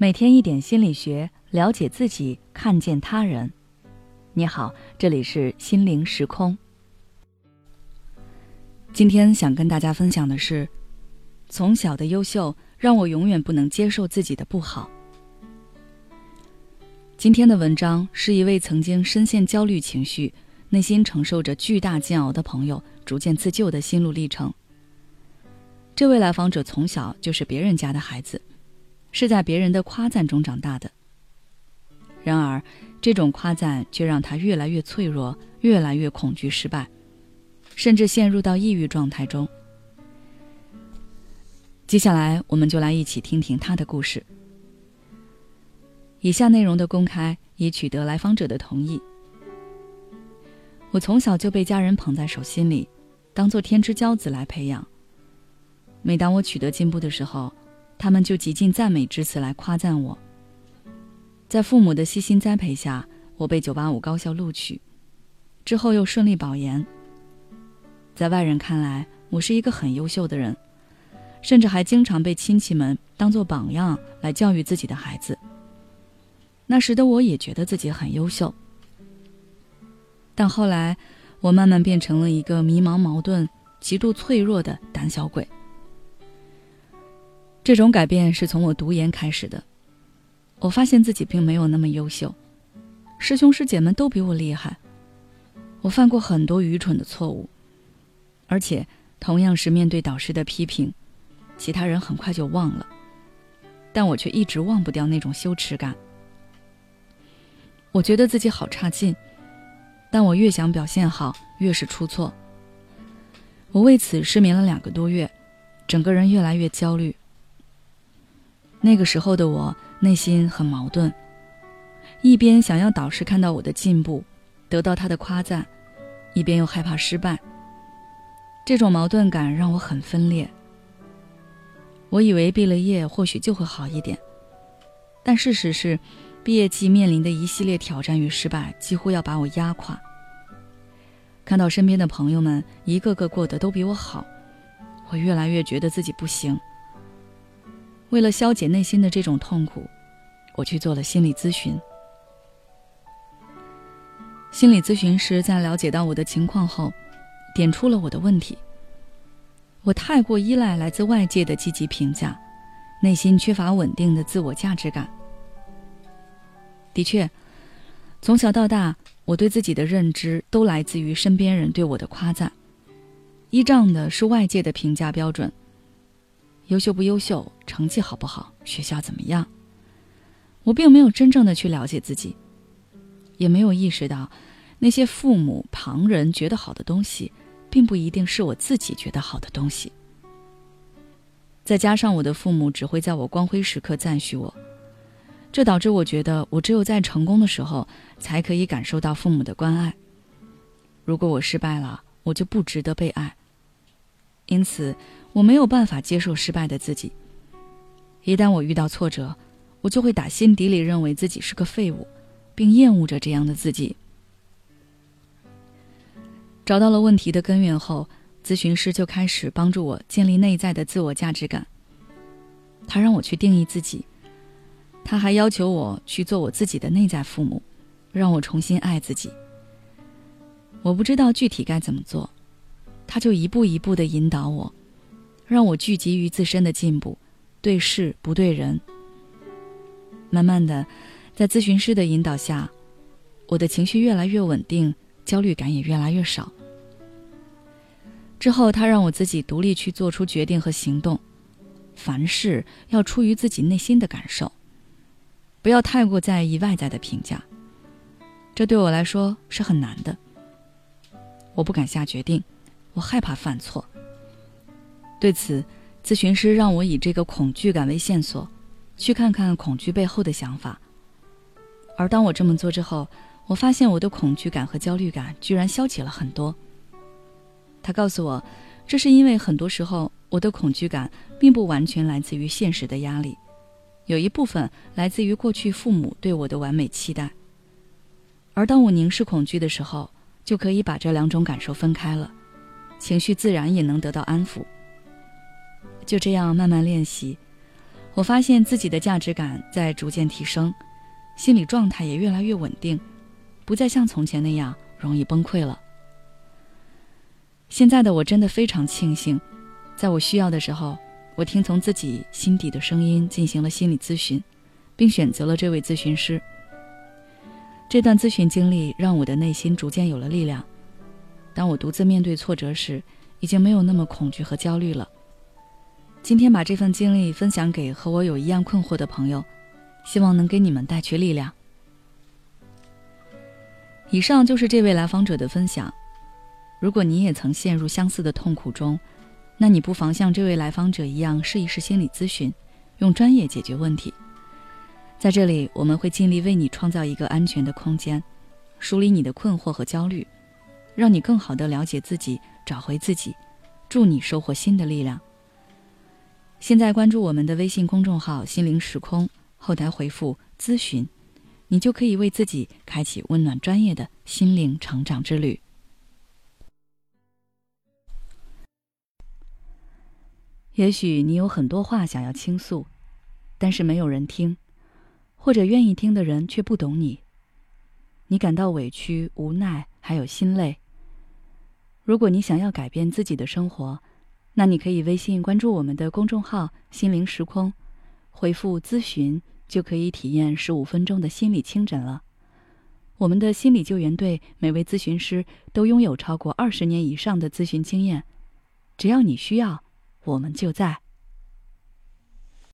每天一点心理学，了解自己，看见他人。你好，这里是心灵时空。今天想跟大家分享的是，从小的优秀让我永远不能接受自己的不好。今天的文章是一位曾经深陷焦虑情绪、内心承受着巨大煎熬的朋友逐渐自救的心路历程。这位来访者从小就是别人家的孩子。是在别人的夸赞中长大的。然而，这种夸赞却让他越来越脆弱，越来越恐惧失败，甚至陷入到抑郁状态中。接下来，我们就来一起听听他的故事。以下内容的公开已取得来访者的同意。我从小就被家人捧在手心里，当做天之骄子来培养。每当我取得进步的时候，他们就极尽赞美之词来夸赞我。在父母的悉心栽培下，我被985高校录取，之后又顺利保研。在外人看来，我是一个很优秀的人，甚至还经常被亲戚们当做榜样来教育自己的孩子。那时的我也觉得自己很优秀，但后来，我慢慢变成了一个迷茫、矛盾、极度脆弱的胆小鬼。这种改变是从我读研开始的。我发现自己并没有那么优秀，师兄师姐们都比我厉害。我犯过很多愚蠢的错误，而且同样是面对导师的批评，其他人很快就忘了，但我却一直忘不掉那种羞耻感。我觉得自己好差劲，但我越想表现好，越是出错。我为此失眠了两个多月，整个人越来越焦虑。那个时候的我内心很矛盾，一边想要导师看到我的进步，得到他的夸赞，一边又害怕失败。这种矛盾感让我很分裂。我以为毕了业或许就会好一点，但事实是，毕业季面临的一系列挑战与失败几乎要把我压垮。看到身边的朋友们一个个过得都比我好，我越来越觉得自己不行。为了消解内心的这种痛苦，我去做了心理咨询。心理咨询师在了解到我的情况后，点出了我的问题：我太过依赖来自外界的积极评价，内心缺乏稳定的自我价值感。的确，从小到大，我对自己的认知都来自于身边人对我的夸赞，依仗的是外界的评价标准。优秀不优秀，成绩好不好，学校怎么样？我并没有真正的去了解自己，也没有意识到，那些父母、旁人觉得好的东西，并不一定是我自己觉得好的东西。再加上我的父母只会在我光辉时刻赞许我，这导致我觉得我只有在成功的时候，才可以感受到父母的关爱。如果我失败了，我就不值得被爱。因此。我没有办法接受失败的自己。一旦我遇到挫折，我就会打心底里认为自己是个废物，并厌恶着这样的自己。找到了问题的根源后，咨询师就开始帮助我建立内在的自我价值感。他让我去定义自己，他还要求我去做我自己的内在父母，让我重新爱自己。我不知道具体该怎么做，他就一步一步的引导我。让我聚集于自身的进步，对事不对人。慢慢的，在咨询师的引导下，我的情绪越来越稳定，焦虑感也越来越少。之后，他让我自己独立去做出决定和行动，凡事要出于自己内心的感受，不要太过在意外在的评价。这对我来说是很难的。我不敢下决定，我害怕犯错。对此，咨询师让我以这个恐惧感为线索，去看看恐惧背后的想法。而当我这么做之后，我发现我的恐惧感和焦虑感居然消解了很多。他告诉我，这是因为很多时候我的恐惧感并不完全来自于现实的压力，有一部分来自于过去父母对我的完美期待。而当我凝视恐惧的时候，就可以把这两种感受分开了，情绪自然也能得到安抚。就这样慢慢练习，我发现自己的价值感在逐渐提升，心理状态也越来越稳定，不再像从前那样容易崩溃了。现在的我真的非常庆幸，在我需要的时候，我听从自己心底的声音进行了心理咨询，并选择了这位咨询师。这段咨询经历让我的内心逐渐有了力量。当我独自面对挫折时，已经没有那么恐惧和焦虑了。今天把这份经历分享给和我有一样困惑的朋友，希望能给你们带去力量。以上就是这位来访者的分享。如果你也曾陷入相似的痛苦中，那你不妨像这位来访者一样试一试心理咨询，用专业解决问题。在这里，我们会尽力为你创造一个安全的空间，梳理你的困惑和焦虑，让你更好的了解自己，找回自己，助你收获新的力量。现在关注我们的微信公众号“心灵时空”，后台回复“咨询”，你就可以为自己开启温暖专业的心灵成长之旅。也许你有很多话想要倾诉，但是没有人听。或者愿意听的人却不懂你，你感到委屈、无奈，还有心累。如果你想要改变自己的生活，那你可以微信关注我们的公众号“心灵时空”，回复“咨询”就可以体验十五分钟的心理清诊了。我们的心理救援队每位咨询师都拥有超过二十年以上的咨询经验，只要你需要，我们就在。